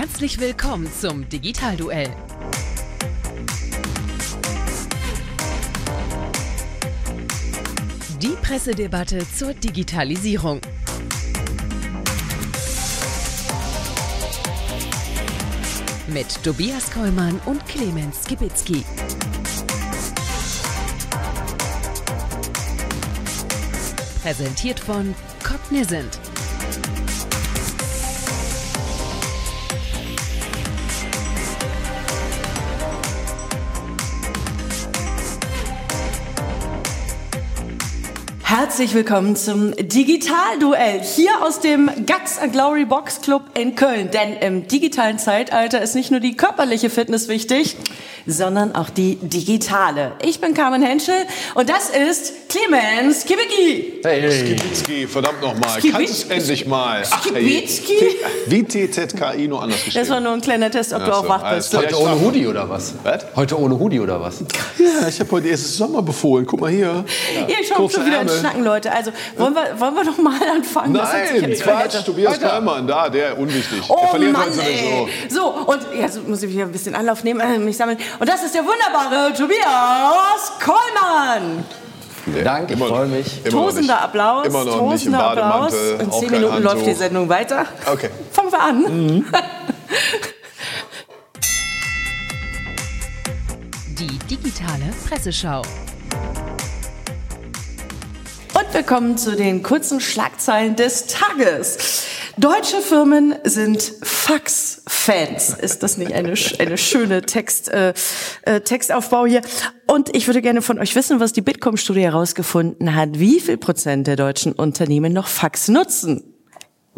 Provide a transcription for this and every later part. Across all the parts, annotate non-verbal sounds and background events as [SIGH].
Herzlich willkommen zum Digitalduell. Die Pressedebatte zur Digitalisierung. Mit Tobias Kollmann und Clemens Skibitzky. Präsentiert von Cognizant. Herzlich willkommen zum Digitalduell hier aus dem Guts and Glory Box Club in Köln. Denn im digitalen Zeitalter ist nicht nur die körperliche Fitness wichtig, sondern auch die digitale. Ich bin Carmen Henschel und das ist Clemens Kibicki. Hey, hey. Skibitzki, verdammt nochmal. Kannst es endlich mal. Ach, Skibitzki? Wie TZKI nur anders geschrieben. Das war nur ein kleiner Test, ob du auch so, wach bist. Heute ohne Hoodie oder was? Was? Heute ohne Hoodie oder was? Ja, ich habe heute erstes Sommer befohlen. Guck mal hier. Ihr schaut schon wieder ins. Schnacken, Leute. Also wollen wir, wollen wir doch mal anfangen? Nein, jetzt Quatsch. Tobias. Kallmann, da, der unwichtig. der Oh verliert Mann, sowieso. So, und jetzt muss ich wieder ein bisschen Anlauf nehmen, äh, mich sammeln. Und das ist der wunderbare Tobias Kollmann. Nee, Danke, ich immer- freue mich. Tosender. Applaus, Immer noch nicht im tosender Applaus. Bademantel. In zehn Minuten läuft die. Sendung weiter. Okay. Fangen wir an. Die digitale Presseschau. Und wir kommen zu den kurzen Schlagzeilen des Tages. Deutsche Firmen sind Fax-Fans. Ist das nicht eine, eine schöne Text, äh, äh, Textaufbau hier? Und ich würde gerne von euch wissen, was die Bitkom-Studie herausgefunden hat. Wie viel Prozent der deutschen Unternehmen noch Fax nutzen?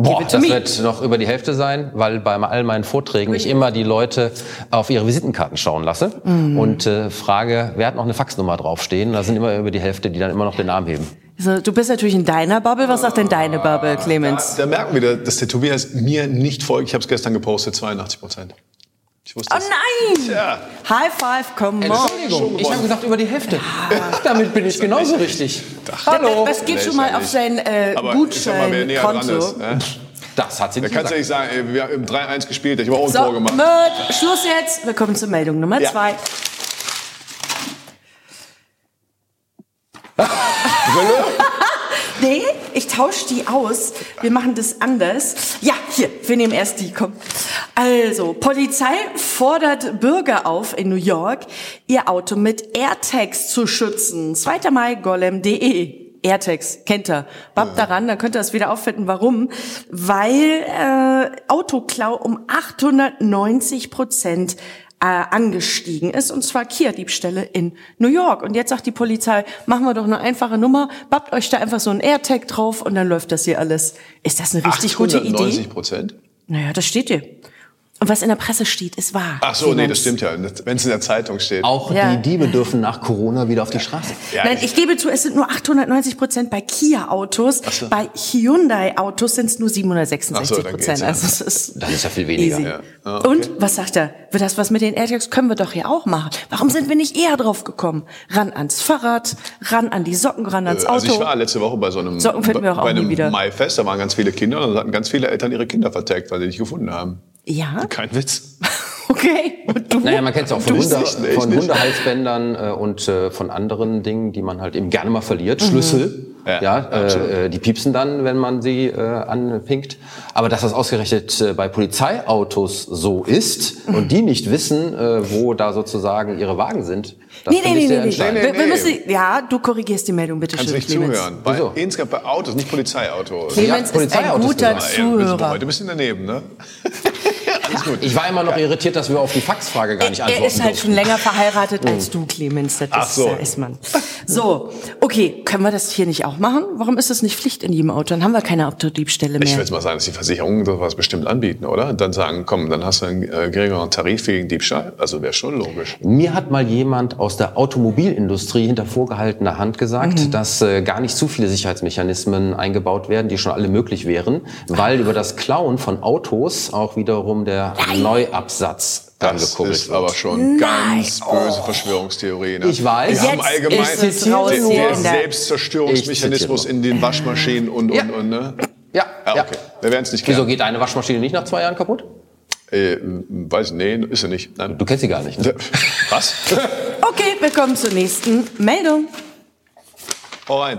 Boah, das me. wird noch über die Hälfte sein, weil bei all meinen Vorträgen ich immer die Leute auf ihre Visitenkarten schauen lasse Mhm. und äh, frage, wer hat noch eine Faxnummer draufstehen? Da sind immer über die Hälfte, die dann immer noch den Namen heben. Also, du bist natürlich in deiner Bubble. Was sagt denn deine Bubble, Clemens? Da merken wir, dass der Tobias mir nicht folgt. Ich habe es gestern gepostet, 82 Prozent. Ich wusste Oh es. nein! Tja. High five, come on. Entschuldigung, ich habe gesagt über die Hälfte. Damit bin ich genauso richtig. Hallo. Das geht schon mal auf sein äh, Aber ich sag mal, wer näher dran ist. Gutscheinkonto. Ne? Das hat sie Da nicht kannst du nicht sagen, ey, wir haben im 3-1 gespielt, ich habe auch ein So, Tor gemacht. mit Schluss jetzt. Wir kommen zur Meldung Nummer Ja. zwei. [LAUGHS] Nee, ich tausche die aus. Wir machen das anders. Ja, hier, wir nehmen erst die, komm. Also, Polizei fordert Bürger auf in New York, ihr Auto mit AirTags zu schützen. 2. Mai, golem.de. AirTags, kennt ihr. Bab daran, dann könnt ihr das wieder auffinden. Warum? Weil äh, Autoklau um 890 Prozent äh, angestiegen ist, und zwar Kia-Diebstähle in New York. Und jetzt sagt die Polizei, machen wir doch eine einfache Nummer, bappt euch da einfach so ein AirTag drauf und dann läuft das hier alles. Ist das eine richtig gute 890 Idee? Prozent? Naja, das steht hier. Und was in der Presse steht, ist wahr. Ach so, nee, Clemens. das stimmt ja. Wenn es in der Zeitung steht. Auch Ja. die Diebe dürfen nach Corona wieder auf die Straße. Ja, Nein, ich gebe zu, es sind nur 890 Prozent bei Kia-Autos. so. Bei Hyundai-Autos sind es nur Ach 766 so, dann Prozent. geht's ja. Also es ist, Das ist ja viel weniger. Easy. Ja. Ah, okay. Und was sagt er? Wird das was mit den AirTags? Können wir doch hier auch machen. Warum sind wir nicht eher drauf gekommen? Ran ans Fahrrad, ran an die Socken, ran ans Auto. Also ich war letzte Woche bei so einem, Socken finden wir auch bei auch einem wieder. Maifest, da waren ganz viele Kinder und da hatten ganz viele Eltern ihre Kinder vertagt, weil sie nicht gefunden haben. Ja, Kein Witz. [LAUGHS] okay. Und du? Naja, man kennt es auch von, Hunde, nicht, von. Hundehalsbändern äh, und äh, von anderen Dingen, die man halt eben gerne mal verliert. Schlüssel, Ja, ja, äh, äh, die piepsen dann, wenn man sie äh, anpinkt. Aber dass das ausgerechnet äh, bei Polizeiautos so ist und die nicht wissen, äh, wo da sozusagen ihre Wagen sind, das Nee, nee, nee, sehr nee, nee. Nee, Wir, müssen, ja, du korrigierst die Meldung, bitte Kannst schön, nicht Clemens. zuhören. Bei, Wieso? insgesamt bei Autos, nicht Polizeiautos. Clemens Ja, ist ein Polizeiautos guter gesagt. Ja, wir sind Zuhörer. heute ein bisschen daneben, ne? [LAUGHS] Alles gut. Ich war immer noch irritiert, dass wir auf die Faxfrage gar nicht Er antworten ist halt durften. schon länger verheiratet als du, Clemens. Das Ach ist, so. ist man. So, okay, können wir das hier nicht auch machen? Warum ist das nicht Pflicht in jedem Auto? Dann haben wir keine Autodiebstähle Ich mehr. würde mal sagen, dass die Versicherungen sowas bestimmt anbieten, oder? Und dann sagen, komm, dann hast du einen äh, geringeren Tarif wegen Diebstahl. Also wäre schon logisch. Mir hat mal jemand aus der Automobilindustrie hinter vorgehaltener Hand gesagt, Mhm. dass äh, gar nicht zu viele Sicherheitsmechanismen eingebaut werden, die schon alle möglich wären, weil über das Klauen von Autos auch wiederum der Neuabsatz dran Das gekurbelt ist wird. aber schon ganz böse Verschwörungstheorie. Ne? Ich weiß. Wir haben Jetzt allgemein der, der in der- Selbstzerstörungsmechanismus in den Waschmaschinen und, und, Ja. und, ne? Ja, Ja, ja. okay. Wir werden es nicht Wieso klären. geht eine Waschmaschine nicht nach zwei Jahren kaputt? Äh, weiß, nee, ist er nicht. Nein. Du kennst sie gar nicht. Ne? Was? [LAUGHS] Okay, wir kommen zur nächsten Meldung. Hau rein.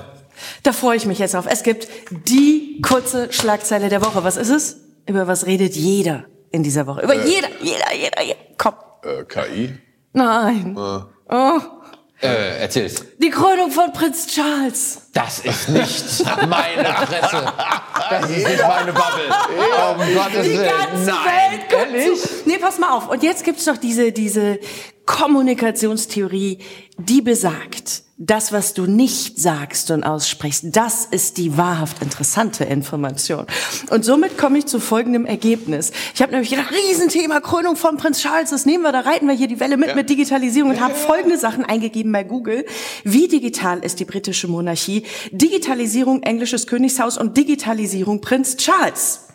Da freue ich mich jetzt auf. Es gibt die kurze Schlagzeile der Woche. Was ist es? Über was redet jeder in dieser Woche? Über jeder, jeder, jeder, jeder. Komm. Äh, KI? Nein. Oh, Äh, erzähl's. die Krönung von Prinz Charles. Das ist nicht meine Presse. Das ist nicht meine Bubble. Oh, um Gottes Die Willen. ganze Nein. Welt Ehrlich? zu. Nee, pass mal auf. Und jetzt gibt's doch diese, diese Kommunikationstheorie, die besagt, das, was du nicht sagst und aussprichst, das ist die wahrhaft interessante Information. Und somit komme ich zu folgendem Ergebnis. Ich habe nämlich gedacht, Riesenthema Krönung von Prinz Charles, das nehmen wir, da reiten wir hier die Welle mit Ja. mit Digitalisierung und habe folgende Sachen eingegeben bei Google. Wie digital ist die britische Monarchie? Digitalisierung englisches Königshaus und Digitalisierung Prinz Charles.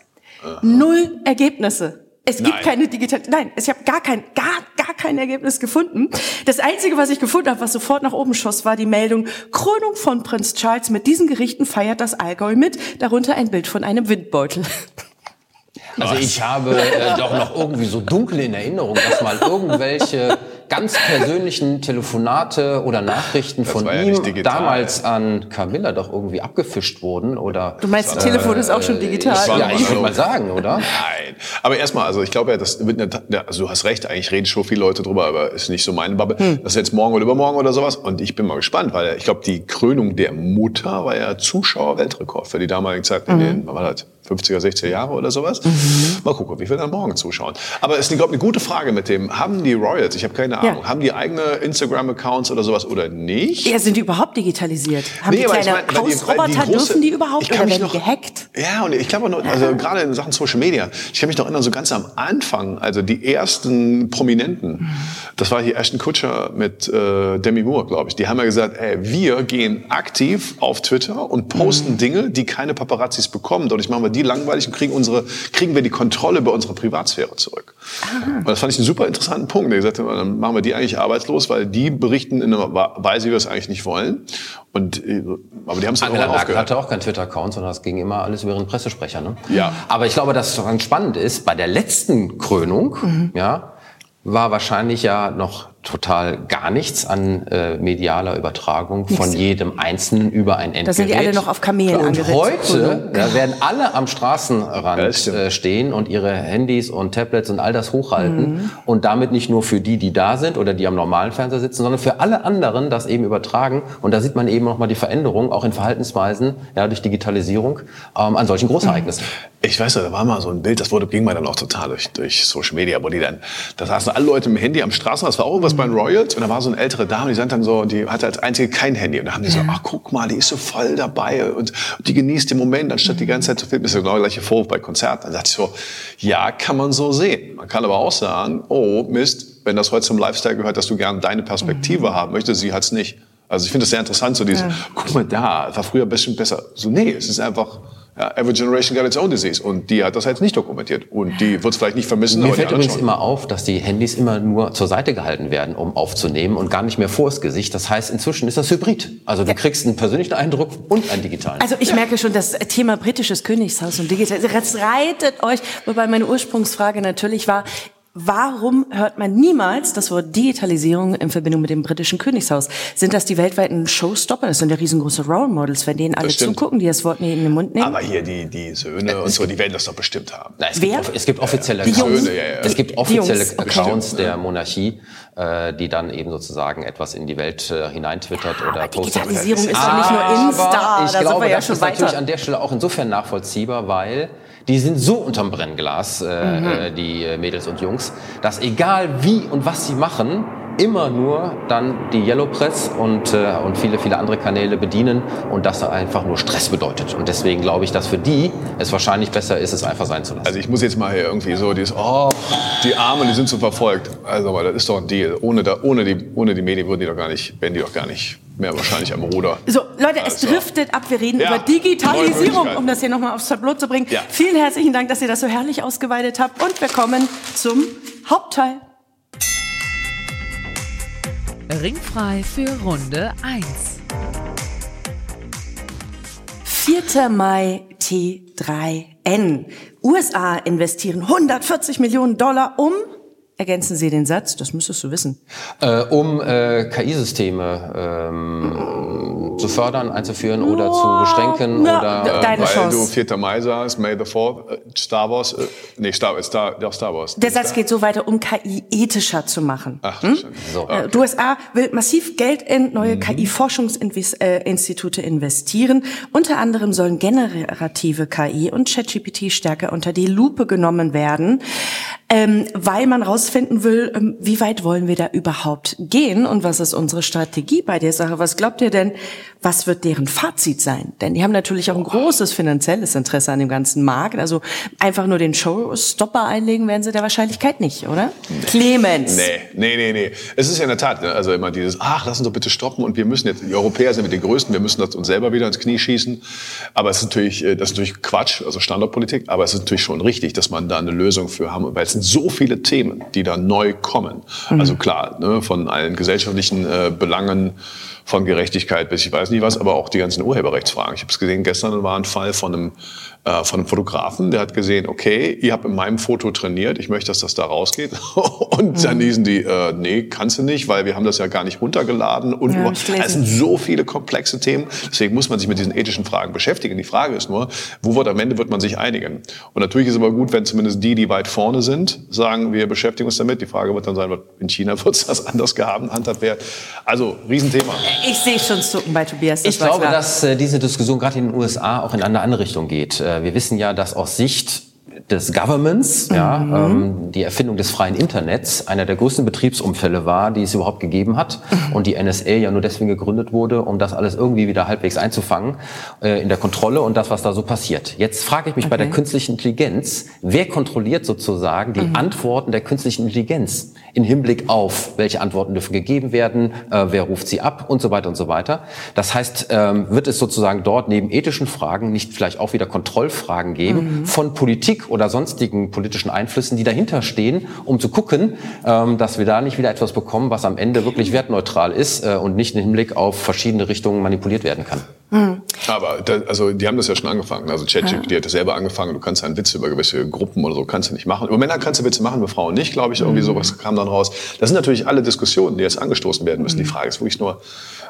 Null Ergebnisse. Es gibt Nein. keine digital, nein, ich habe gar kein, gar, gar kein Ergebnis gefunden. Das einzige, was ich gefunden habe, was sofort nach oben schoss, war die Meldung Krönung von Prinz Charles. Mit diesen Gerichten feiert das Allgäu mit. Darunter ein Bild von einem Windbeutel. Also ich habe äh, doch noch irgendwie so dunkel in Erinnerung, dass mal irgendwelche ganz persönlichen Telefonate oder Nachrichten von war ja ihm digital. damals an Camilla doch irgendwie abgefischt wurden oder. Du meinst, das Telefon ist auch schon digital? das war ja, ich würde mal sagen, oder? Nein. Aber erstmal, also ich glaube ja, das wird eine, ja, also du hast recht, eigentlich reden schon viele Leute drüber, aber ist nicht so meine Bubble. Hm. Das ist jetzt morgen oder übermorgen oder sowas. Und ich bin mal gespannt, weil ich glaube, die Krönung der Mutter war ja Zuschauer-Weltrekord für die damalige Zeit in Mhm. den, war das? 50er, 60er Jahre oder sowas. Mal gucken, wie viele dann morgen zuschauen. Aber es ist, glaube ich, eine gute Frage mit dem, haben die Royals, ich habe keine Ja. Ahnung, haben die eigene Instagram-Accounts oder sowas oder nicht? Ja, sind die überhaupt digitalisiert? Haben Nee, die aber ich kleine mein, Hausroboter, dürfen die überhaupt? Oder werden noch- gehackt? Ja, und ich glaube auch noch, also gerade in Sachen Social Media, ich kann mich noch erinnern, so ganz am Anfang, also die ersten Prominenten, das war hier Ashton Kutcher mit äh, Demi Moore, glaube ich, die haben ja gesagt, ey, wir gehen aktiv auf Twitter und posten Dinge, die keine Paparazzis bekommen. Dadurch machen wir die langweilig und kriegen unsere, kriegen wir die Kontrolle über unsere Privatsphäre zurück. Und das fand ich einen super interessanten Punkt. Der gesagt hat, dann machen wir die eigentlich arbeitslos, weil die berichten in einer Weise, wie wir es eigentlich nicht wollen. Und, äh, aber die haben es dann Angela auch Merkel hatte auch keinen Twitter-Account, sondern das ging immer alles über ihren Pressesprecher. Ne? Ja. Aber ich glaube, dass ganz spannend ist, bei der letzten Krönung, Mhm. ja, war wahrscheinlich ja noch total gar nichts an äh, medialer Übertragung von jedem Einzelnen über ein Endgerät. Da sind die alle noch auf Kamelen Und heute ja, werden alle am Ja, Straßenrand äh, stehen und ihre Handys und Tablets und all das hochhalten Mhm. und damit nicht nur für die, die da sind oder die am normalen Fernseher sitzen, sondern für alle anderen das eben übertragen. Und da sieht man eben nochmal die Veränderung auch in Verhaltensweisen ja, durch Digitalisierung ähm, an solchen Großereignissen. Ich weiß, da war mal so ein Bild, das wurde, ging mir dann auch total durch, durch Social Media, wo die dann, da saßen alle Leute mit dem Handy am Straßenrand, das war auch irgendwas bei den Royals, und da war so eine ältere Dame, die stand dann so, die hatte als einzige kein Handy, und da haben die so, ach guck mal, die ist so voll dabei, und die genießt den Moment, anstatt die ganze Zeit zu filmen, ist ja genau der gleiche Vorwurf bei Konzerten. Dann dachte ich so, ja, kann man so sehen. Man kann aber auch sagen, oh Mist, wenn das heute zum Lifestyle gehört, dass du gern deine Perspektive haben möchtest, sie hat's nicht. Also ich finde das sehr interessant, so dieses, guck mal da, war früher ein bisschen besser. So, nee, es ist einfach, ja, every generation got its own disease. Und die hat das jetzt nicht dokumentiert. Und die wird es vielleicht nicht vermissen, Mir fällt übrigens immer auf, dass die Handys immer nur zur Seite gehalten werden, um aufzunehmen und gar nicht mehr vors Gesicht. Das heißt, inzwischen ist das Hybrid. Also du kriegst einen persönlichen Eindruck und einen digitalen. Also ich merke schon, das Thema britisches Königshaus und digital, das reitet euch. Wobei meine Ursprungsfrage natürlich war, warum hört man niemals das Wort Digitalisierung in Verbindung mit dem britischen Königshaus? Sind das die weltweiten Showstopper? Das sind ja riesengroße Role Models, wenn denen alle zugucken, die das Wort nie in den Mund nehmen. Aber hier die, die Söhne und so, die werden das doch bestimmt haben. Na, es, Wer? gibt, es gibt offizielle Die. Söhne, ja, ja. Es gibt offizielle Jungs, okay. Accounts der Monarchie, äh, die dann eben sozusagen etwas in die Welt äh, hineintwittert oder postet. Digitalisierung ist doch nicht nur Insta, Aber ich da sind glaube, wir ja das schon ist natürlich weiter. an der Stelle auch insofern nachvollziehbar, weil die sind so unterm Brennglas, äh, Mhm. äh, die äh, Mädels und Jungs, dass egal wie und was sie machen, immer nur dann die Yellow Press und, äh, und viele, viele andere Kanäle bedienen und das einfach nur Stress bedeutet. Und deswegen glaube ich, dass für die es wahrscheinlich besser ist, es einfach sein zu lassen. Also ich muss jetzt mal hier irgendwie so dieses, oh, die Armen, die sind so verfolgt. Also, aber das ist doch ein Deal. Ohne, da, ohne, die, ohne die Medien würden die doch gar nicht, wären die doch gar nicht mehr wahrscheinlich am Ruder. So, Leute, es Also. driftet ab. Wir reden Ja, über Digitalisierung, um das hier nochmal aufs Tableau zu bringen. Ja. Vielen herzlichen Dank, dass ihr das so herrlich ausgeweitet habt. Und wir kommen zum Hauptteil. Ringfrei für Runde 1. 4. Mai, T3N. USA investieren 140 Millionen Dollar um Ergänzen Sie den Satz, das müsstest du wissen. Äh, um äh, KI-Systeme ähm, zu fördern, einzuführen oder zu beschränken ja, oder äh, deine Weil Chance. du 4. Mai sagst, May the 4th, äh, Star Wars, äh, nee, Star, Star, doch Star Wars. Der Satz geht so weiter, um KI ethischer zu machen. Ach, hm? so. Äh, Die USA will massiv Geld in neue KI-Forschungsinstitute investieren. Unter anderem sollen generative KI und ChatGPT stärker unter die Lupe genommen werden, ähm, weil man rausfinden will, ähm, wie weit wollen wir da überhaupt gehen und was ist unsere Strategie bei der Sache. Was glaubt ihr denn, was wird deren Fazit sein? Denn die haben natürlich auch ein großes finanzielles Interesse an dem ganzen Markt. Also einfach nur den Showstopper einlegen werden sie der Wahrscheinlichkeit nicht, oder? Clemens. Nee, nee, nee, nee. Es ist ja in der Tat, ne, also immer dieses, ach, lass uns doch bitte stoppen und wir müssen jetzt, die Europäer sind mit den Größten, wir müssen das uns selber wieder ins Knie schießen. Aber es ist natürlich, äh, das ist natürlich Quatsch, also Standardpolitik, aber es ist natürlich schon richtig, dass man da eine Lösung für haben, weil es sind so viele Themen, die da neu kommen. Also klar, ne, von allen gesellschaftlichen äh, Belangen, von Gerechtigkeit bis ich weiß nicht was, aber auch die ganzen Urheberrechtsfragen. Ich habe es gesehen, gestern war ein Fall von einem, äh, von einem Fotografen, der hat gesehen, okay, ihr habt in meinem Foto trainiert, ich möchte, dass das da rausgeht. [LAUGHS] und dann hießen die, äh, nee, kannst du nicht, weil wir haben das ja gar nicht runtergeladen. Und Ja, es sind so viele komplexe Themen, deswegen muss man sich mit diesen ethischen Fragen beschäftigen. Die Frage ist nur, wo wird am Ende wird man sich einigen? Und natürlich ist es aber gut, wenn zumindest die, die weit vorne sind, sagen, wir beschäftigen uns damit. Die Frage wird dann sein, in China wird es das anders gehandhabt werden. Also, Riesenthema. Ich sehe schon zucken bei Tobias. Das Ich glaube, klar. dass äh, diese Diskussion gerade in den USA auch in eine andere Richtung geht. Äh, wir wissen ja, dass aus Sicht des Governments, ja, ähm, die Erfindung des freien Internets einer der größten Betriebsumfälle war, die es überhaupt gegeben hat und die NSA ja nur deswegen gegründet wurde, um das alles irgendwie wieder halbwegs einzufangen äh, in der Kontrolle und das, was da so passiert. Jetzt frage ich mich bei der künstlichen Intelligenz, wer kontrolliert sozusagen die Antworten der künstlichen Intelligenz in Hinblick auf, welche Antworten dürfen gegeben werden, äh, wer ruft sie ab und so weiter und so weiter. Das heißt, ähm, wird es sozusagen dort neben ethischen Fragen nicht vielleicht auch wieder Kontrollfragen geben von Politik oder sonstigen politischen Einflüssen, die dahinter stehen, um zu gucken, ähm, dass wir da nicht wieder etwas bekommen, was am Ende wirklich wertneutral ist äh, und nicht im Hinblick auf verschiedene Richtungen manipuliert werden kann. Aber da, also die haben das ja schon angefangen. Also ChatGPT hat das selber angefangen. Du kannst einen Witz über gewisse Gruppen oder so kannst du nicht machen. Über Männer kannst du Witze machen, über Frauen nicht, glaube ich. Irgendwie sowas kam dann raus. Das sind natürlich alle Diskussionen, die jetzt angestoßen werden müssen. Die Frage ist wirklich nur,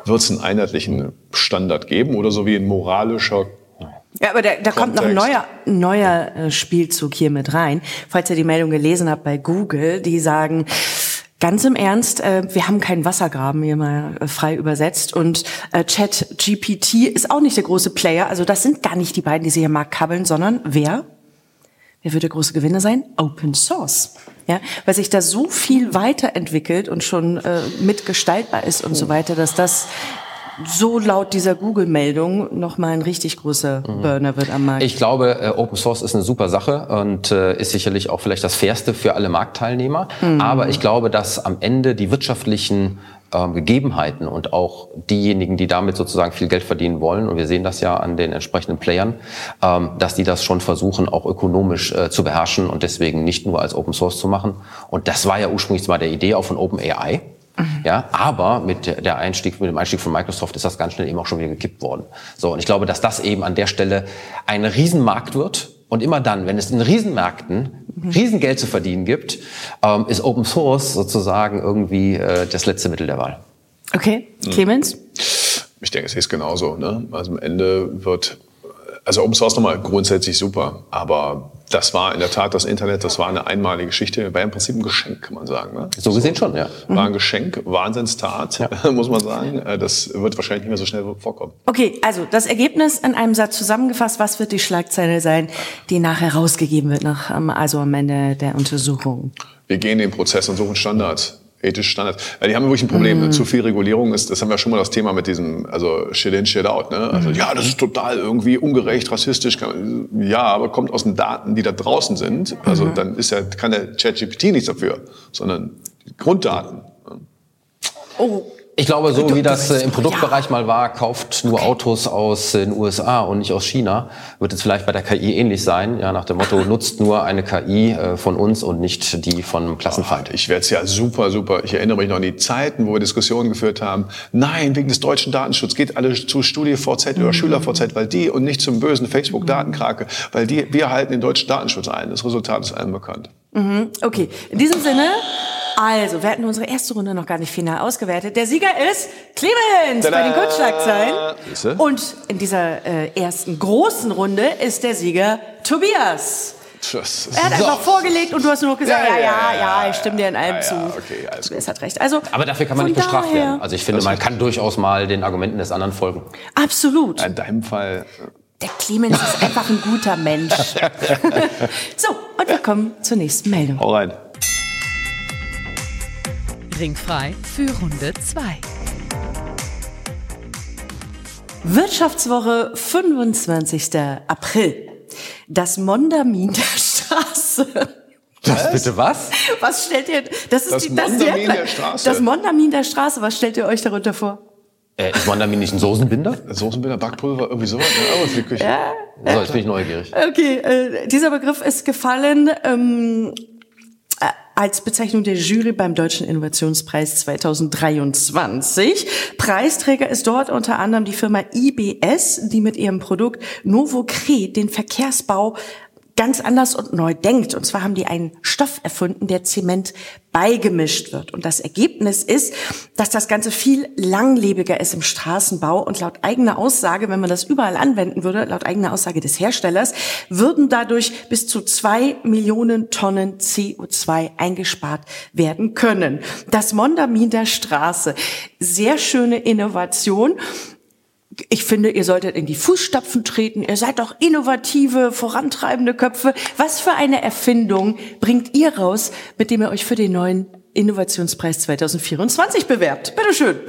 wird es einen einheitlichen Standard geben oder so wie ein moralischer Ja, aber da, da kommt noch ein neuer, neuer äh, Spielzug hier mit rein. Falls ihr die Meldung gelesen habt bei Google, die sagen, ganz im Ernst, äh, wir haben keinen Wassergraben, hier mal äh, frei übersetzt. Und äh, Chat GPT ist auch nicht der große Player. Also das sind gar nicht die beiden, die sie hier Markt kabbeln, sondern wer? Wer wird der große Gewinner sein? Open Source. Ja, weil sich da so viel weiterentwickelt und schon äh, mitgestaltbar ist und so weiter, dass das so laut dieser Google-Meldung nochmal ein richtig großer Burner wird am Markt. Ich glaube, äh, Open Source ist eine super Sache und äh, ist sicherlich auch vielleicht das Fairste für alle Marktteilnehmer. Aber ich glaube, dass am Ende die wirtschaftlichen ähm, Gegebenheiten und auch diejenigen, die damit sozusagen viel Geld verdienen wollen, und wir sehen das ja an den entsprechenden Playern, ähm, dass die das schon versuchen, auch ökonomisch äh, zu beherrschen und deswegen nicht nur als Open Source zu machen. Und das war ja ursprünglich mal der Idee auch von OpenAI. Ja, aber mit der Einstieg, mit dem Einstieg von Microsoft ist das ganz schnell eben auch schon wieder gekippt worden. So, und ich glaube, dass das eben an der Stelle ein Riesenmarkt wird. Und immer dann, wenn es in Riesenmärkten Riesengeld zu verdienen gibt, ähm, ist Open Source sozusagen irgendwie äh, das letzte Mittel der Wahl. Okay, Clemens? Ich denke, es ist genauso. Ne? Also am Ende wird, also Open Source nochmal grundsätzlich super, aber das war in der Tat das Internet, das war eine einmalige Geschichte, war im Prinzip ein Geschenk, kann man sagen. Ne? So gesehen schon, ja. War ein Geschenk, Wahnsinnstat, [LAUGHS] muss man sagen. Äh, Das wird wahrscheinlich nicht mehr so schnell vorkommen. Okay, also das Ergebnis in einem Satz zusammengefasst. Was wird die Schlagzeile sein, die nachher rausgegeben wird, nach, ähm, also am Ende der Untersuchung? Wir gehen den Prozess und suchen Standards. Ethische Standards. Ja, die haben wirklich ein Problem. Zu viel Regulierung ist, das haben wir schon mal das Thema mit diesem, also shit in, shit out. Ne? Also ja, das ist total irgendwie ungerecht, rassistisch. Kann- Ja, aber kommt aus den Daten, die da draußen sind. Also dann ist ja, kann der ChatGPT nichts dafür, sondern Grunddaten. Oh, Ich glaube, so wie das äh, im Produktbereich mal war, kauft nur Autos aus den USA und nicht aus China, wird es vielleicht bei der KI ähnlich sein. Ja, nach dem Motto, [LAUGHS] nutzt nur eine KI äh, von uns und nicht die von einem Klassenfeind. Ich werde es ja super, super. Ich erinnere mich noch an die Zeiten, wo wir Diskussionen geführt haben. Nein, wegen des deutschen Datenschutzes geht alle zu StudiVZ oder SchülerVZ, weil die und nicht zum bösen Facebook-Datenkrake, weil die, wir halten den deutschen Datenschutz ein. Das Resultat ist allen bekannt. Okay, in diesem Sinne, also, wir hatten unsere erste Runde noch gar nicht final ausgewertet. Der Sieger ist Clemens bei den Tada! Kurzschlagzeilen. Und in dieser äh, ersten großen Runde ist der Sieger Tobias. Ist Er hat einfach vorgelegt und du hast nur noch gesagt, ja, ja, ja, ich stimme dir in allem ja, zu. ja, okay, alles Tobias hat recht. Also, Aber dafür kann man nicht bestraft daher- werden. Also ich finde, man kann durchaus mal den Argumenten des anderen folgen. Absolut. in deinem Fall. Der Clemens ist [LAUGHS] einfach ein guter Mensch. [LAUGHS] so, und wir kommen zur nächsten Meldung. Hau rein. Ringfrei für Runde 2. Wirtschaftswoche 25. April. Das Mondamin der [LAUGHS] Straße. Was? Bitte was? Was stellt ihr? Das ist Das die, das Mondamin sehr- der Straße. Das Mondamin der Straße. Was stellt ihr euch darunter vor? Äh, ist Mondamin nicht ein Soßenbinder? Soßenbilder, Backpulver, irgendwie sowas. Ja, aber für die Küche. So, jetzt bin ich neugierig. Okay, äh, dieser Begriff ist gefallen ähm, äh, als Bezeichnung der Jury beim Deutschen Innovationspreis 2023. Preisträger ist dort unter anderem die Firma IBS, die mit ihrem Produkt Novocret den Verkehrsbau ganz anders und neu denkt. Und zwar haben die einen Stoff erfunden, der Zement beigemischt wird. Und das Ergebnis ist, dass das Ganze viel langlebiger ist im Straßenbau. Und laut eigener Aussage, wenn man das überall anwenden würde, laut eigener Aussage des Herstellers, würden dadurch bis zu zwei Millionen Tonnen CO2 eingespart werden können. Das Mondamin der Straße. Sehr schöne Innovation ich finde, ihr solltet in die Fußstapfen treten. Ihr seid doch innovative, vorantreibende Köpfe. Was für eine Erfindung bringt ihr raus, mit dem ihr euch für den neuen Innovationspreis 2024 bewerbt? Bitteschön.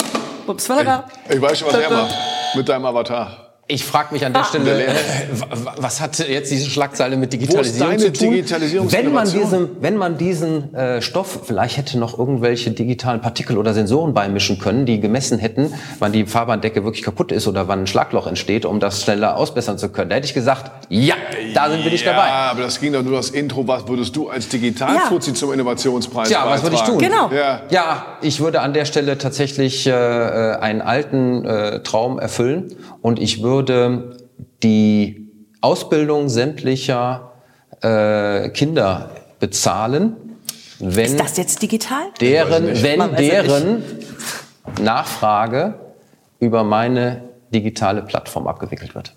Ups, Valera. Ich weiß schon, was er macht. Mit deinem Avatar. Ich frage mich an der Stelle, äh, wa- was hat jetzt diese Schlagzeile mit Digitalisierung zu tun? Digitalisierungsinnovation? Wenn man diesen, wenn man diesen äh, Stoff vielleicht hätte noch irgendwelche digitalen Partikel oder Sensoren beimischen können, die gemessen hätten, wann die Fahrbahndecke wirklich kaputt ist oder wann ein Schlagloch entsteht, um das schneller ausbessern zu können, da hätte ich gesagt, ja, da sind wir nicht ja, dabei. aber das ging doch nur das Intro. Was würdest du als Digitalfuzzi zum Innovationspreis Tja, was würde ich tun? Genau. Ja. Ja, ich würde an der Stelle tatsächlich äh, äh, einen alten äh, Traum erfüllen und ich würde die Ausbildung sämtlicher äh, Kinder bezahlen, wenn Ist das jetzt digital? deren, nicht. wenn ja deren Nachfrage über meine digitale Plattform abgewickelt wird.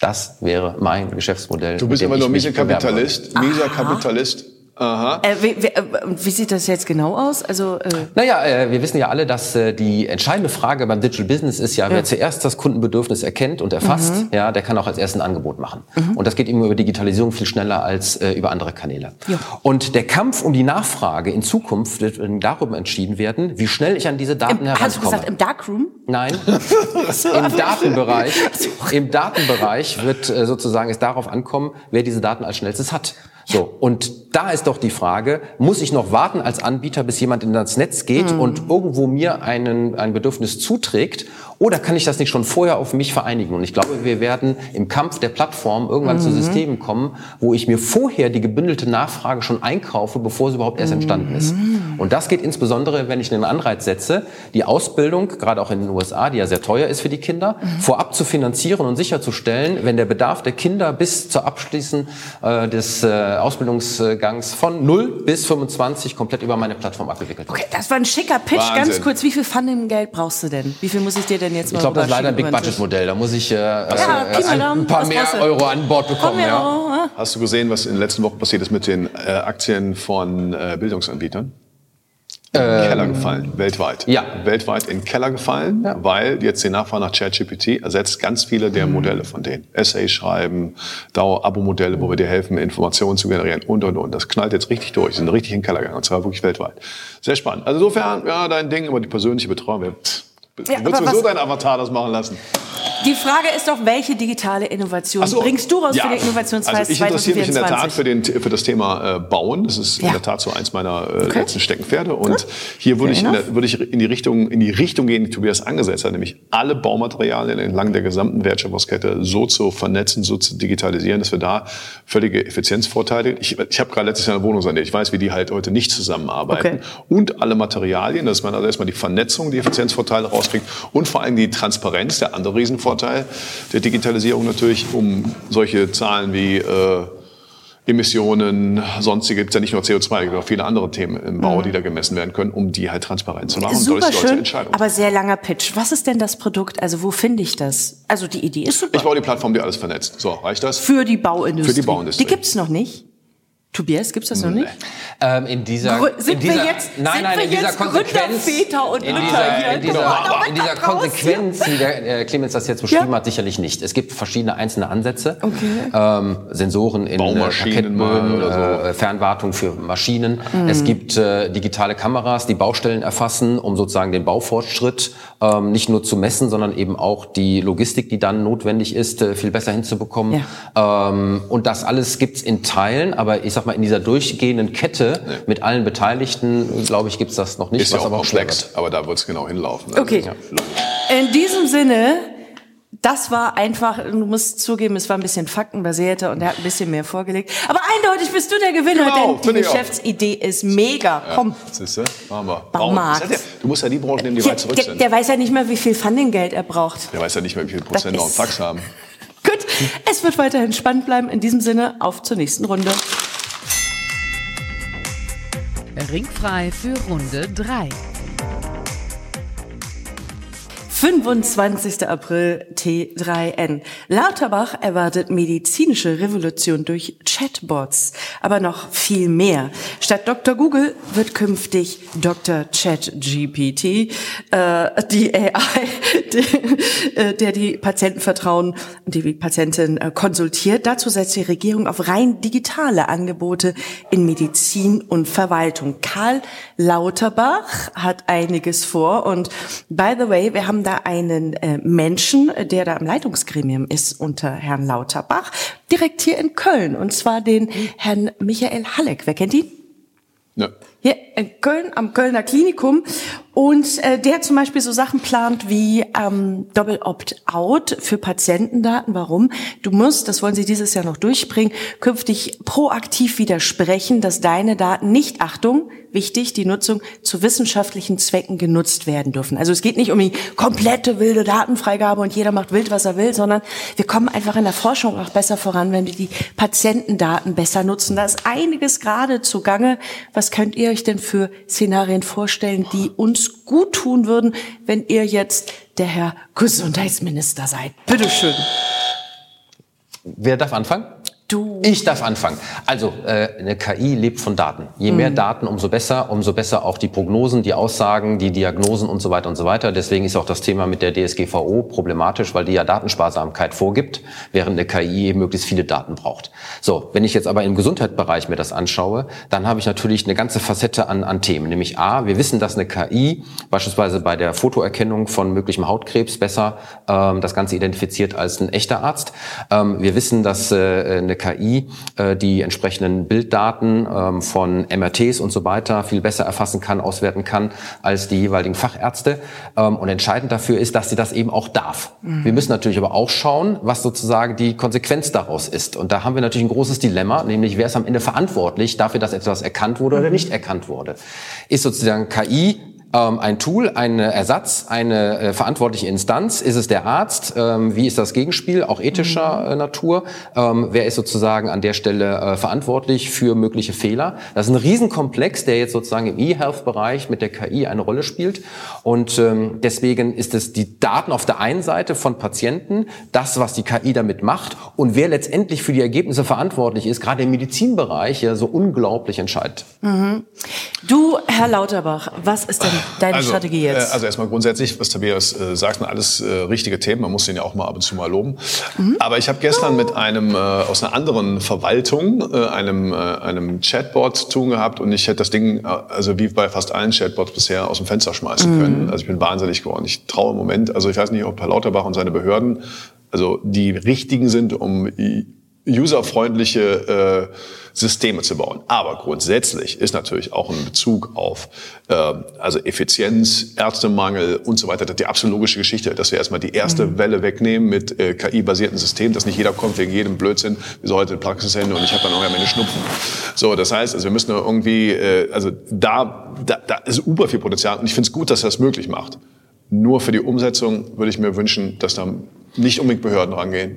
Das wäre mein Geschäftsmodell. Du bist aber nur mich mieser würde. Kapitalist. Mieser Kapitalist. Aha. Äh, wie, wie, äh, wie sieht das jetzt genau aus? Also, äh, Naja, äh, wir wissen ja alle, dass äh, die entscheidende Frage beim Digital Business ist ja, wer zuerst das Kundenbedürfnis erkennt und erfasst, Mhm. ja, der kann auch als erstes ein Angebot machen. Und das geht eben über Digitalisierung viel schneller als äh, über andere Kanäle. Ja. Und der Kampf um die Nachfrage in Zukunft wird äh, darüber entschieden werden, wie schnell ich an diese Daten im, hast du herankomme. gesagt, im Darkroom? Nein, [LAUGHS] im Datenbereich, [LAUGHS] im Datenbereich wird äh, sozusagen es darauf ankommen, wer diese Daten als schnellstes hat. So, und da ist doch die Frage, muss ich noch warten als Anbieter, bis jemand in das Netz geht Mhm. und irgendwo mir einen, ein Bedürfnis zuträgt? Oder kann ich das nicht schon vorher auf mich vereinigen? Und ich glaube, wir werden im Kampf der Plattform irgendwann Mhm. zu Systemen kommen, wo ich mir vorher die gebündelte Nachfrage schon einkaufe, bevor sie überhaupt erst entstanden ist. Mhm. Und das geht insbesondere, wenn ich einen Anreiz setze, die Ausbildung, gerade auch in den USA, die ja sehr teuer ist für die Kinder, Mhm. vorab zu finanzieren und sicherzustellen, wenn der Bedarf der Kinder bis zur Abschließen äh, des äh, Ausbildungsgangs von 0 bis 25 komplett über meine Plattform abgewickelt. Okay, das war ein schicker Pitch. Ganz Wahnsinn. kurz, wie viel Funding-Geld brauchst du denn? Wie viel muss ich dir denn jetzt mal Ich glaube, das ist leider ein? Big-Budget-Modell. Da muss ich äh, Ja, äh, ein, ein paar mehr? Euro an Bord bekommen. Ja. Hast du gesehen, was in den letzten Wochen passiert ist mit den äh, Aktien von äh, Bildungsanbietern? In den Keller gefallen, weltweit. Ja. Weltweit in Keller gefallen, Ja. weil jetzt die Nachfrage nach ChatGPT ersetzt ganz viele der Modelle von denen. Essay schreiben, Dauer-Abo-Modelle, wo wir dir helfen, Informationen zu generieren und, und, und. Das knallt jetzt richtig durch. sind richtig in den Keller gegangen, und zwar wirklich weltweit. Sehr spannend. Also insofern, ja, dein Ding, aber die persönliche Betreuung, pff, Ja, aber sowieso was- dein Avatar das machen lassen. Die Frage ist doch, welche digitale Innovation so, bringst du raus ja. für den Innovationspreis also ich interessiere mich in der Tat 2024? für, den, für das Thema äh, Bauen. Das ist Ja. in der Tat so eins meiner äh, Okay. letzten Steckenpferde. Und hier würde ich, in der, würde ich in die Richtung, in die Richtung gehen, die Tobias angesetzt hat, nämlich alle Baumaterialien entlang der gesamten Wertschöpfungskette so zu vernetzen, so zu digitalisieren, dass wir da völlige Effizienzvorteile. Ich, ich habe gerade letztes Jahr eine Wohnung saniert. Ich weiß, wie die halt heute nicht zusammenarbeiten. Okay. Und alle Materialien, dass man also erstmal die Vernetzung, die Effizienzvorteile rauskriegt und vor allem die Transparenz, der andere Riesenvorteil der Digitalisierung natürlich, um solche Zahlen wie äh, Emissionen, sonstige, gibt's ja nicht nur CO2, es gibt auch viele andere Themen im Bau, die da gemessen werden können, um die halt transparent zu machen. Super schön, aber sehr langer Pitch. Was ist denn das Produkt? Also wo finde ich das? Also die Idee ist super. ich baue die Plattform, die alles vernetzt. So, reicht das? für die Bauindustrie. Für die Bauindustrie. Die gibt's noch nicht. Tobias, gibt's das noch nicht? Ähm, in dieser, sind in dieser, wir jetzt- nein, sind nein, wir in dieser jetzt Konsequenz, in dieser, hier? in dieser, in dieser Konsequenz, wie der äh, Clemens das jetzt beschrieben Ja. hat, sicherlich nicht. Es gibt verschiedene einzelne Ansätze, Okay. ähm, Sensoren in äh, Parkettböden, so. äh, Fernwartung für Maschinen. Mhm. Es gibt äh, digitale Kameras, die Baustellen erfassen, um sozusagen den Baufortschritt ähm, nicht nur zu messen, sondern eben auch die Logistik, die dann notwendig ist, äh, viel besser hinzubekommen. Ähm, und das alles gibt's in Teilen, aber ich sag mal, in dieser durchgehenden Kette mit allen Beteiligten, glaube ich, gibt's das noch nicht, Ist ja auch aber komplex, aber da wird es genau hinlaufen. Also, Okay. ja, logisch. In diesem Sinne, das war einfach, du musst zugeben, es war ein bisschen faktenbasierter und er hat ein bisschen mehr vorgelegt. Aber eindeutig bist du der Gewinner, Genau, denn die auch. Geschäftsidee ist mega. Komm. Siehst du? Machen wir. Baumarkt. Ja- Du musst ja die Branchen nehmen, die weit zurück der, sind. der weiß ja nicht mehr, wie viel Funding-Geld er braucht. Der weiß ja nicht mehr, wie viel Prozent noch im ist- Fax haben. [LAUGHS] Gut, es wird weiterhin spannend bleiben. In diesem Sinne, auf zur nächsten Runde. Ringfrei für Runde 3. 25. April T3N. Lauterbach erwartet medizinische Revolution durch Chatbots, aber noch viel mehr. Statt Dr. Google wird künftig Dr. ChatGPT, äh, die AI, die, äh, der die Patienten vertrauen und die Patientin äh, konsultiert. Dazu setzt die Regierung auf rein digitale Angebote in Medizin und Verwaltung. Karl Lauterbach hat einiges vor und by the way, wir haben da einen äh, Menschen, der da im Leitungsgremium ist unter Herrn Lauterbach, direkt hier in Köln und zwar den Herrn Michael Halleck. Wer kennt ihn? Ja. Hier in Köln am Kölner Klinikum und äh, der zum Beispiel so Sachen plant wie ähm, Double Opt-out für Patientendaten. Warum? Du musst, das wollen sie dieses Jahr noch durchbringen, künftig proaktiv widersprechen, dass deine Daten nicht, Achtung, wichtig, die Nutzung zu wissenschaftlichen Zwecken genutzt werden dürfen. Also es geht nicht um die komplette wilde Datenfreigabe und jeder macht wild, was er will, sondern wir kommen einfach in der Forschung auch besser voran, wenn wir die Patientendaten besser nutzen. Da ist einiges gerade zugange. Was könnt ihr euch denn für Szenarien vorstellen, die uns gut tun würden, wenn ihr jetzt der Herr Gesundheitsminister seid? Bitteschön. Wer darf anfangen? Du. Ich darf anfangen. Also äh, eine KI lebt von Daten. Je mehr Daten, umso besser, umso besser auch die Prognosen, die Aussagen, die Diagnosen und so weiter und so weiter. Deswegen ist auch das Thema mit der DSGVO problematisch, weil die ja Datensparsamkeit vorgibt, während eine KI möglichst viele Daten braucht. So, wenn ich jetzt aber im Gesundheitsbereich mir das anschaue, dann habe ich natürlich eine ganze Facette an, an Themen. Nämlich A, wir wissen, dass eine KI beispielsweise bei der Fotoerkennung von möglichem Hautkrebs besser ähm, das Ganze identifiziert als ein echter Arzt. Ähm, wir wissen, dass äh, eine KI äh, die entsprechenden Bilddaten ähm, von MRTs und so weiter viel besser erfassen kann, auswerten kann als die jeweiligen Fachärzte. Ähm, und entscheidend dafür ist, dass sie das eben auch darf. Wir müssen natürlich aber auch schauen, was sozusagen die Konsequenz daraus ist. Und da haben wir natürlich ein großes Dilemma, nämlich wer ist am Ende verantwortlich dafür, dass etwas erkannt wurde oder nicht erkannt wurde. Ist sozusagen KI ähm, ein Tool, ein Ersatz, eine äh, verantwortliche Instanz? Ist es der Arzt? Ähm, wie ist das Gegenspiel, auch ethischer äh, Natur? Ähm, wer ist sozusagen an der Stelle äh, verantwortlich für mögliche Fehler? Das ist ein Riesenkomplex, der jetzt sozusagen im E-Health-Bereich mit der KI eine Rolle spielt. Und ähm, deswegen ist es die Daten auf der einen Seite von Patienten, das, was die KI damit macht und wer letztendlich für die Ergebnisse verantwortlich ist, gerade im Medizinbereich ja so unglaublich entscheidend. Du, Herr Lauterbach, was ist denn deine also, Strategie jetzt? Äh, also erstmal grundsätzlich, was Tobias äh, sagt, alles äh, richtige Themen. Man muss den ja auch mal ab und zu mal loben. Mhm. Aber ich habe gestern mit einem äh, aus einer anderen Verwaltung, äh, einem, äh, einem Chatbot zu tun gehabt und ich hätte das Ding, äh, also wie bei fast allen Chatbots bisher, aus dem Fenster schmeißen mhm. können. Also ich bin wahnsinnig geworden. Ich traue im Moment, also ich weiß nicht, ob Herr Lauterbach und seine Behörden also die richtigen sind, um userfreundliche äh, Systeme zu bauen. Aber grundsätzlich ist natürlich auch ein Bezug auf äh, also Effizienz, Ärztemangel und so weiter die absolut logische Geschichte, dass wir erstmal die erste mhm. Welle wegnehmen mit äh, KI-basierten Systemen, dass nicht jeder kommt wegen jedem Blödsinn, wie so heute ein Praxisende und ich habe dann auch eine Schnupfen. So, das heißt, also wir müssen irgendwie, äh, also da, da, da ist super viel Potenzial und ich finde es gut, dass er das möglich macht. Nur für die Umsetzung würde ich mir wünschen, dass da nicht unbedingt Behörden rangehen.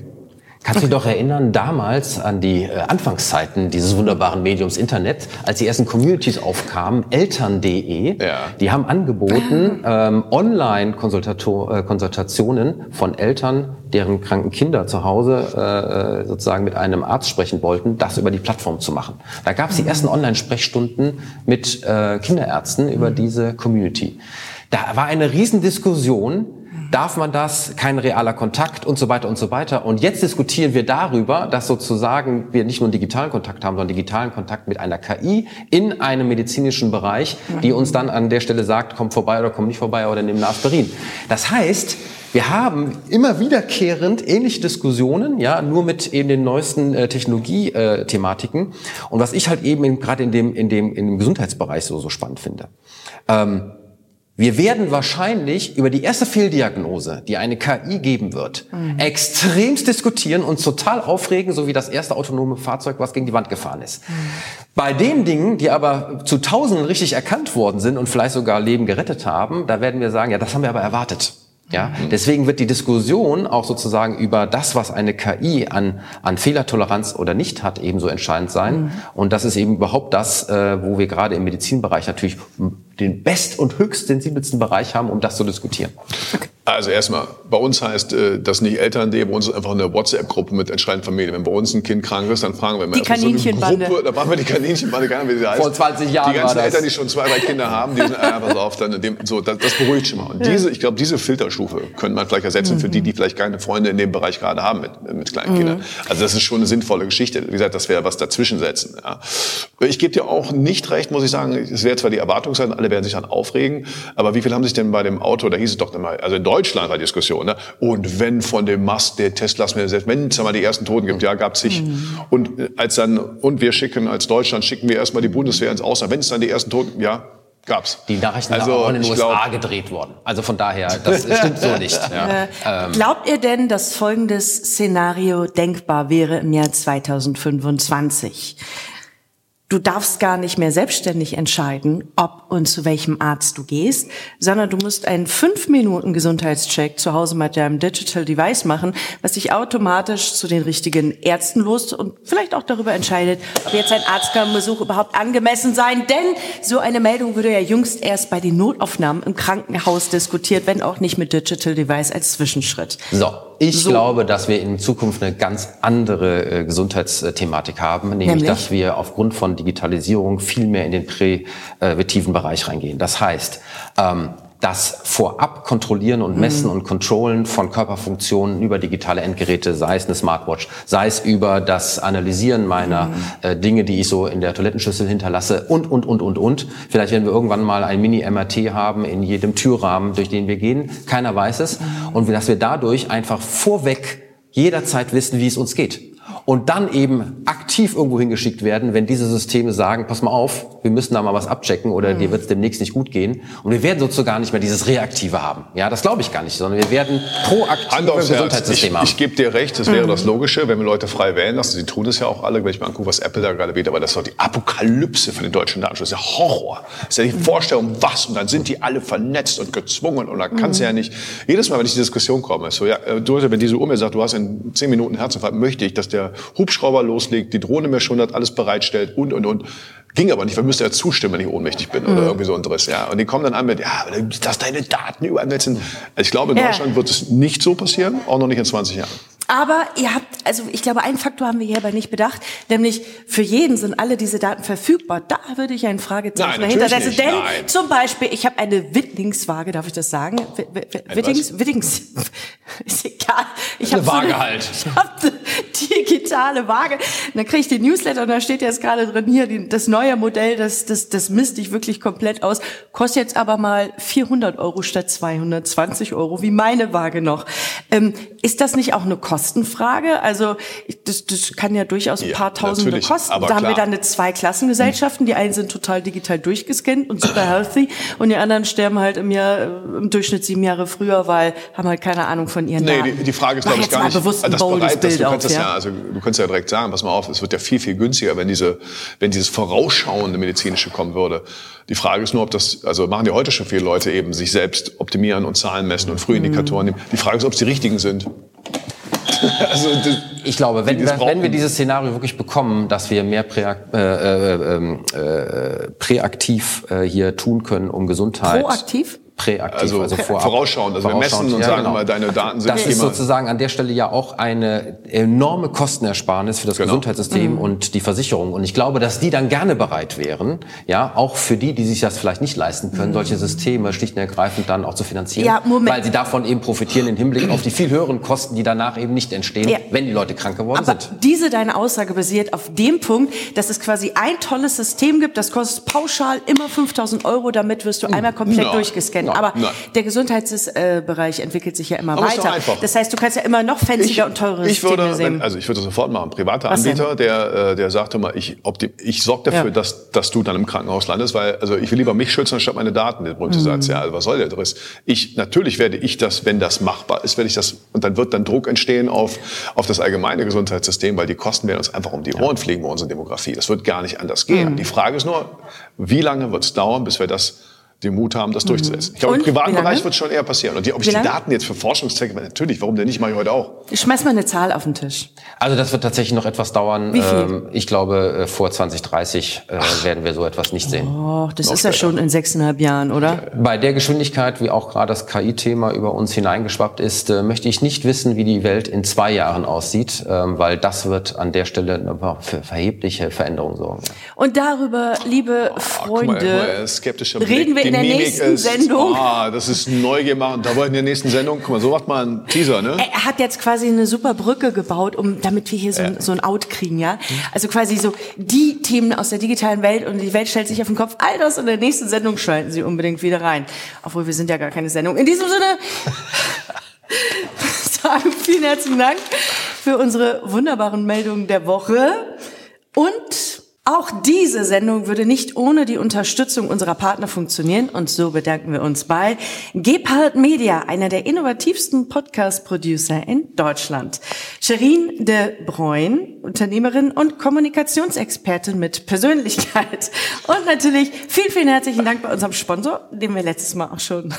Kannst du dich doch erinnern, damals an die äh, Anfangszeiten dieses wunderbaren Mediums Internet, als die ersten Communities aufkamen, eltern.de, ja. die haben angeboten, ähm, Online-Konsultationen äh, von Eltern, deren kranken Kinder zu Hause äh, äh, sozusagen mit einem Arzt sprechen wollten, das über die Plattform zu machen. Da gab es die ersten Online-Sprechstunden mit äh, Kinderärzten über diese Community. Da war eine Riesendiskussion, Darf man das? Kein realer Kontakt und so weiter und so weiter. Und jetzt diskutieren wir darüber, dass sozusagen wir nicht nur einen digitalen Kontakt haben, sondern digitalen Kontakt mit einer KI in einem medizinischen Bereich, die uns dann an der Stelle sagt, komm vorbei oder komm nicht vorbei oder nimm eine Aspirin. Das heißt, wir haben immer wiederkehrend ähnliche Diskussionen, ja, nur mit eben den neuesten äh, Technologie-Thematiken. Äh, und was ich halt eben gerade in dem, in dem, in dem Gesundheitsbereich so, so spannend finde. Ähm, wir werden wahrscheinlich über die erste Fehldiagnose, die eine KI geben wird, mhm. extremst diskutieren und total aufregen, so wie das erste autonome Fahrzeug, was gegen die Wand gefahren ist. Mhm. Bei den Dingen, die aber zu Tausenden richtig erkannt worden sind und vielleicht sogar Leben gerettet haben, da werden wir sagen, ja, das haben wir aber erwartet. Ja, mhm. deswegen wird die Diskussion auch sozusagen über das, was eine KI an, an Fehlertoleranz oder nicht hat, ebenso entscheidend sein. Mhm. Und das ist eben überhaupt das, äh, wo wir gerade im Medizinbereich natürlich den best- und höchst sensibelsten Bereich haben, um das zu diskutieren. Okay. Also erstmal, bei uns heißt äh, das nicht Eltern.de, bei uns ist einfach eine WhatsApp-Gruppe mit entscheidenden Familien. Wenn bei uns ein Kind krank ist, dann fragen wir immer. Die Kaninchenbande. So da machen wir die Kaninchenbande, gar nicht, wie die heißt. Vor 20 Jahren Die ganzen Eltern, die schon zwei, drei Kinder haben, die sind einfach so auf, dann dem, so, das, das beruhigt schon mal. Und ja. diese, ich glaube, diese Filterstufe könnte man vielleicht ersetzen mhm. für die, die vielleicht keine Freunde in dem Bereich gerade haben mit, mit kleinen mhm. Kindern. Also das ist schon eine sinnvolle Geschichte. Wie gesagt, dass wir was dazwischen setzen. Ja. Ich gebe dir auch nicht recht, muss ich sagen. Es wäre zwar die Erwartungshaltung, alle werden sich dann aufregen, aber wie viel haben sich denn bei dem Auto, da hieß es doch immer, also in Deutschland war die Diskussion, Ne? Und wenn von dem Mast der Teslas mir selbst, wenn es mal die ersten Toten gibt, ja, gab es sich. Mhm. Und äh, als dann, und wir schicken als Deutschland, schicken wir erstmal die Bundeswehr ins Ausland. Wenn es dann die ersten Toten, ja, gab's. Die Nachrichten also, sind auch in den USA glaub, gedreht worden. Also von daher, das stimmt so nicht. Ja. [LAUGHS] Äh, ähm. Glaubt ihr denn, dass folgendes Szenario denkbar wäre im Jahr 2025? Du darfst gar nicht mehr selbstständig entscheiden, ob und zu welchem Arzt du gehst, sondern du musst einen fünf Minuten Gesundheitscheck zu Hause mit deinem Digital Device machen, was dich automatisch zu den richtigen Ärzten los und vielleicht auch darüber entscheidet, ob jetzt ein Arztbesuch überhaupt angemessen sein. Denn so eine Meldung würde ja jüngst erst bei den Notaufnahmen im Krankenhaus diskutiert, wenn auch nicht mit Digital Device als Zwischenschritt. So, ich so. glaube, dass wir in Zukunft eine ganz andere äh, Gesundheitsthematik haben, nämlich, nämlich, dass wir aufgrund von Digitalisierung viel mehr in den präventiven Bereich reingehen. Das heißt, ähm, das Vorab kontrollieren und messen mhm. und controllen von Körperfunktionen über digitale Endgeräte, sei es eine Smartwatch, sei es über das Analysieren meiner mhm. äh, Dinge, die ich so in der Toilettenschüssel hinterlasse und, und, und, und, und. Vielleicht werden wir irgendwann mal ein Mini-MRT haben in jedem Türrahmen, durch den wir gehen. Keiner weiß es. Mhm. Und dass wir dadurch einfach vorweg jederzeit wissen, wie es uns geht und dann eben aktiv irgendwo hingeschickt werden, wenn diese Systeme sagen, pass mal auf, wir müssen da mal was abchecken oder mhm. dir wird es demnächst nicht gut gehen. Und wir werden sozusagen gar nicht mehr dieses Reaktive haben. Ja, das glaube ich gar nicht, sondern wir werden proaktive Gesundheitssysteme haben. Ich, ich gebe dir recht, das wäre mhm. das Logische, wenn wir Leute frei wählen lassen. Sie tun es ja auch alle, wenn ich mir angucke, was Apple da gerade bietet. Aber das ist doch die Apokalypse für den deutschen Datenschutz. Das ist ja Horror. Das ist ja die mhm. Vorstellung, was. Und dann sind die alle vernetzt und gezwungen. Und dann kannst du ja nicht, jedes Mal, wenn ich in die Diskussion komme, so, ja, äh, du, wenn diese Uhr mir sagt, du hast in zehn Minuten Herzinfarkt, möchte ich, dass der Hubschrauber loslegt, die Drohne mir schon hat, alles bereitstellt und, und, und. Ging aber nicht, weil müsste ja zustimmen, wenn ich ohnmächtig bin mhm. oder irgendwie so ein Driss. Ja. Und die kommen dann an mit, ja, dass deine Daten überall sind. Also ich glaube, in ja. Deutschland wird es nicht so passieren, auch noch nicht in 20 Jahren. Aber ihr habt, also ich glaube, einen Faktor haben wir hierbei nicht bedacht, nämlich für jeden sind alle diese Daten verfügbar. Da würde ich ein Fragezeichen Nein, dahinter setzen. Denn Nein. zum Beispiel, ich habe eine Wittlingswaage, darf ich das sagen? Wi- Wi- Wi- Wittings, Wittings, [LAUGHS] ist egal. Ich Eine hab so Waage halt. Ich habe eine digitale Waage. Und dann kriege ich den Newsletter und da steht jetzt gerade drin, hier, die, das neue Modell, das, das, das misst dich wirklich komplett aus. Kostet jetzt aber mal 400 Euro statt 220 Euro, wie meine Waage noch. Ähm, ist das nicht auch eine Kostenfrage? Also das, das kann ja durchaus ein Ja, paar Tausende natürlich, kosten. da haben wir dann eine Zweiklassengesellschaften. Die einen sind total digital durchgescannt und super [CLEARS THROAT] healthy und die anderen sterben halt im Jahr, im Durchschnitt sieben Jahre früher, weil haben halt keine Ahnung von ihren Nee, Daten. die, die Frage ist, glaube ich, gar nicht. bewusst ein das bereit, Bild du auf, ja. ja, also du kannst ja direkt sagen, pass mal auf, es wird ja viel, viel günstiger, wenn diese, wenn dieses vorausschauende medizinische kommen würde. Die Frage ist nur, ob das, also machen ja heute schon viele Leute eben sich selbst optimieren und Zahlen messen und Frühindikatoren Mhm. nehmen. Die Frage ist, ob es die richtigen sind. [LAUGHS] also, das, Ich glaube, wenn, wir, wenn wir dieses Szenario wirklich bekommen, dass wir mehr präak äh, äh, ähm, äh, präaktiv äh, hier tun können, um Gesundheit. Proaktiv? Präaktiv, Also also, vorab. vorausschauend. Also wir messen und ja, sagen genau. immer, deine Daten sind Das ist sozusagen an der Stelle ja auch eine enorme Kostenersparnis für das Genau. Gesundheitssystem Mhm. und die Versicherung. Und ich glaube, dass die dann gerne bereit wären, ja, auch für die, die sich das vielleicht nicht leisten können, solche Systeme schlicht und ergreifend dann auch zu finanzieren. Mhm. Ja, Moment. Weil sie davon eben profitieren im Hinblick auf die viel höheren Kosten, die danach eben nicht entstehen, Ja. wenn die Leute krank geworden Aber sind. diese deine Aussage basiert auf dem Punkt, dass es quasi ein tolles System gibt, das kostet pauschal immer 5000 Euro, damit wirst du einmal komplett Nein. durchgescannt. Nein. Aber Nein. der Gesundheitsbereich entwickelt sich ja immer Aber weiter. Das heißt, du kannst ja immer noch fanziger und teure ich Systeme würde, sehen. wenn, also ich würde sofort machen. Privater Was denn? Anbieter, der, äh, der sagt immer, ich, optim, ich sorge dafür, Ja. dass, dass du dann im Krankenhaus landest, weil, also ich will lieber mich schützen, anstatt meine Daten, der berühmte Mhm. Satz. Ja, also was soll der Driss? Ich, natürlich werde ich das, wenn das machbar ist, werde ich das, und dann wird dann Druck entstehen auf, auf das allgemeine Gesundheitssystem, weil die Kosten werden uns einfach um die Ohren fliegen bei unserer Demografie. Das wird gar nicht anders Mhm. gehen. Die Frage ist nur, wie lange wird es dauern, bis wir das den Mut haben, das durchzusetzen. Ich glaube, im privaten? Bereich wird es schon eher passieren. Und die, ob ich die? Daten jetzt für Forschungszwecke, natürlich, warum denn nicht, mache ich heute auch. Ich schmeiß mal eine Zahl auf den Tisch. Also das wird tatsächlich noch etwas dauern. Wie viel? Ähm, ich glaube, äh, vor 2030 äh, werden wir so etwas nicht sehen. Oh, das Noch ist ja später. schon in sechseinhalb Jahren, oder? Bei der Geschwindigkeit, wie auch gerade das KI-Thema über uns hineingeschwappt ist, äh, möchte ich nicht wissen, wie die Welt in zwei Jahren aussieht, ähm, weil das wird an der Stelle für verhebliche Veränderungen sorgen. Und darüber, liebe mal, Freunde, mal, skeptischer reden wir. In der Mimik nächsten ist, Sendung. Ah, das ist Neugier machen. Da wollen wir in der nächsten Sendung. Guck mal, so macht man einen Teaser, ne? Er hat jetzt quasi eine super Brücke gebaut, um, damit wir hier so, ein, Ja. so ein Out kriegen, ja. Also quasi so die Themen aus der digitalen Welt und die Welt stellt sich auf den Kopf. All das in der nächsten Sendung schalten Sie unbedingt wieder rein. Obwohl wir sind ja gar keine Sendung. In diesem Sinne [LAUGHS] sagen vielen herzlichen Dank für unsere wunderbaren Meldungen der Woche und auch diese Sendung würde nicht ohne die Unterstützung unserer Partner funktionieren und so bedanken wir uns bei Gebhardt Media, einer der innovativsten Podcast-Producer in Deutschland. Sherin de Bruyn, Unternehmerin und Kommunikationsexpertin mit Persönlichkeit. Und natürlich vielen, vielen herzlichen Dank bei unserem Sponsor, den wir letztes Mal auch schon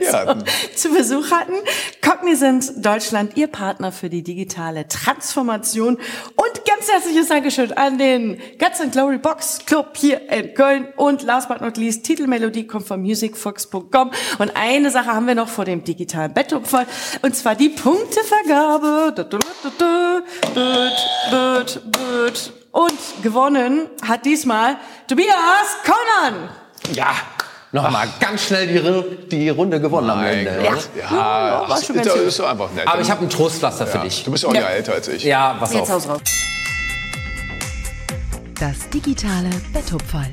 Ja. zu Besuch hatten. Cognizant Deutschland, Ihr Partner für die digitale Transformation. Und ganz herzliches Dankeschön an den Guts and Glory Box Club hier in Köln. Und last but not least, Titelmelodie kommt von musicfox.com. Und eine Sache haben wir noch vor dem digitalen Bettopfer. Und zwar die Punktevergabe. Und gewonnen hat diesmal Tobias Conan. Ja, nochmal ganz schnell die, die Runde gewonnen am Mein Ende. Ja, war das schon ist, gut. ist doch einfach nett. Aber ich habe ein Trostpflaster für ja, dich. Du bist ja auch Ja. ja. älter als ich. Ja, pass Jetzt auf. haus raus. Das digitale Betthupferl.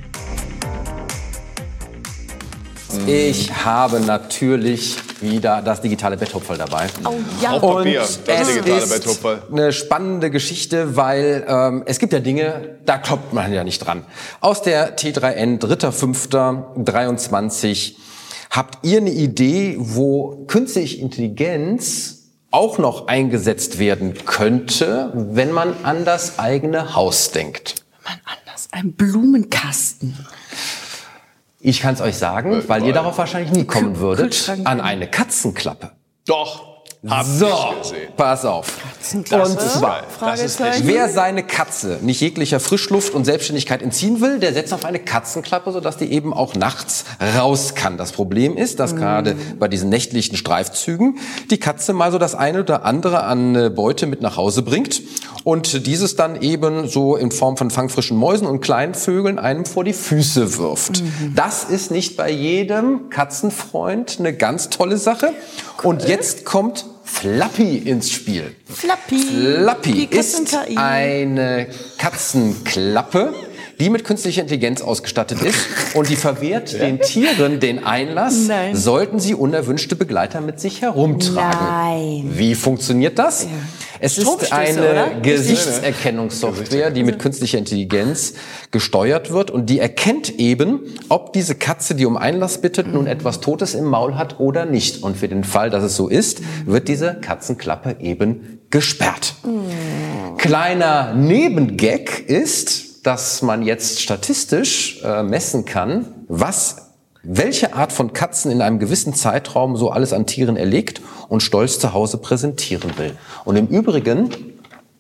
Ich habe natürlich wieder das digitale Betthupferl dabei. Oh ja. Auf Papier, das es digitale ist Betthupferl. eine spannende Geschichte, weil ähm, es gibt ja Dinge, da kloppt man ja nicht dran. Aus der T3N 3.5.23 habt ihr eine Idee, wo künstliche Intelligenz auch noch eingesetzt werden könnte, wenn man an das eigene Haus denkt? Man anders. Ein Blumenkasten. Ich kann es euch sagen, weil ihr darauf wahrscheinlich nie kommen würdet, an eine Katzenklappe. Doch. Hab so, pass auf. Und zwar, geil. Das ist echt Fragezeichen. Wer seine Katze nicht jeglicher Frischluft und Selbstständigkeit entziehen will, der setzt auf eine Katzenklappe, sodass die eben auch nachts raus kann. Das Problem ist, dass gerade bei diesen nächtlichen Streifzügen die Katze mal so das eine oder andere an Beute mit nach Hause bringt und dieses dann eben so in Form von fangfrischen Mäusen und kleinen Vögeln einem vor die Füße wirft. Das ist nicht bei jedem Katzenfreund eine ganz tolle Sache. Und jetzt kommt Flappy ins Spiel. Flappy. Flappy ist eine Katzenklappe, die mit künstlicher Intelligenz ausgestattet ist und die verwehrt den Tieren den Einlass, Nein. sollten sie unerwünschte Begleiter mit sich herumtragen. Nein. Wie funktioniert das? Es ist eine oder? Gesichtserkennungssoftware, die mit künstlicher Intelligenz gesteuert wird und die erkennt eben, ob diese Katze, die um Einlass bittet, nun etwas Totes im Maul hat oder nicht. Und für den Fall, dass es so ist, wird diese Katzenklappe eben gesperrt. Kleiner Nebengag ist, dass man jetzt statistisch äh, messen kann, was welche Art von Katzen in einem gewissen Zeitraum so alles an Tieren erlegt und stolz zu Hause präsentieren will. Und im Übrigen,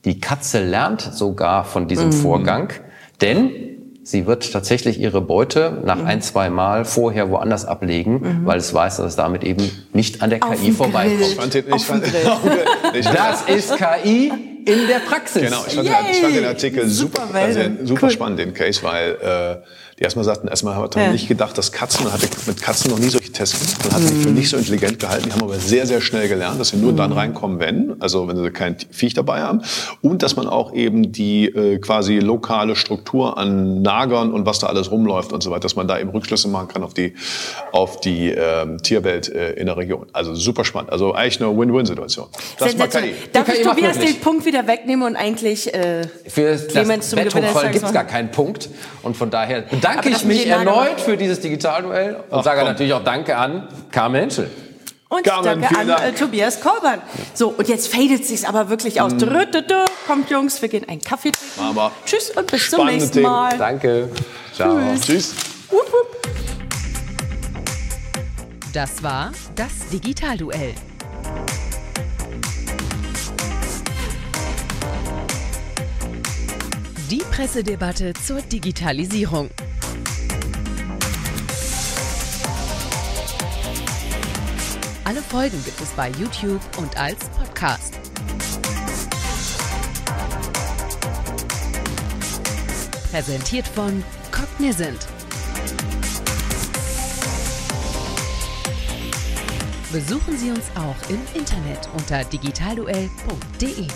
die Katze lernt sogar von diesem Vorgang, denn sie wird tatsächlich ihre Beute nach ein, zwei Mal vorher woanders ablegen, weil es weiß, dass es damit eben nicht an der Auf KI vorbeikommt. Ich fand den, ich fand, [LAUGHS] ich fand, Das ist KI in der Praxis. Genau, ich fand, den, ich fand den! Artikel super, Super also super Cool. spannend, den Case, weil äh, die erstmal sagten, erstmal hat man Ja. nicht gedacht, dass Katzen, man hatte mit Katzen noch nie solche Tests gemacht, man hat die für nicht so intelligent gehalten, die haben aber sehr, sehr schnell gelernt, dass sie nur dann reinkommen, wenn, also wenn sie kein Viech dabei haben und dass man auch eben die äh, quasi lokale Struktur an Nagern und was da alles rumläuft und so weiter, dass man da eben Rückschlüsse machen kann auf die, auf die ähm, Tierwelt äh, in der Region. Also super spannend, also eigentlich eine Win-Win-Situation. Das war Sensationell. KI. Darf ich Tobias den Punkt wieder wegnehmen und eigentlich äh, Für das Clemens zum Gewinner gibt es gar keinen Punkt. Und von daher bedanke Aber ich mich erneut für dieses Digitalduell und Ach, sage komm. natürlich auch Danke an Carmen Henschel. Und Carmen, danke an Dank. äh, Tobias Kolbern. So, und jetzt fadet sich's aber wirklich aus. Drö, drö, drö. Kommt, Jungs, wir gehen einen Kaffee trinken. Aber Tschüss und bis zum nächsten Themen. Mal. Danke. Ciao. Tschüss. Wupp, wupp. Das war das Digitalduell. Die Pressedebatte zur Digitalisierung. Alle Folgen gibt es bei YouTube und als Podcast. Präsentiert von Cognizant. Besuchen Sie uns auch im Internet unter digitalduell.de.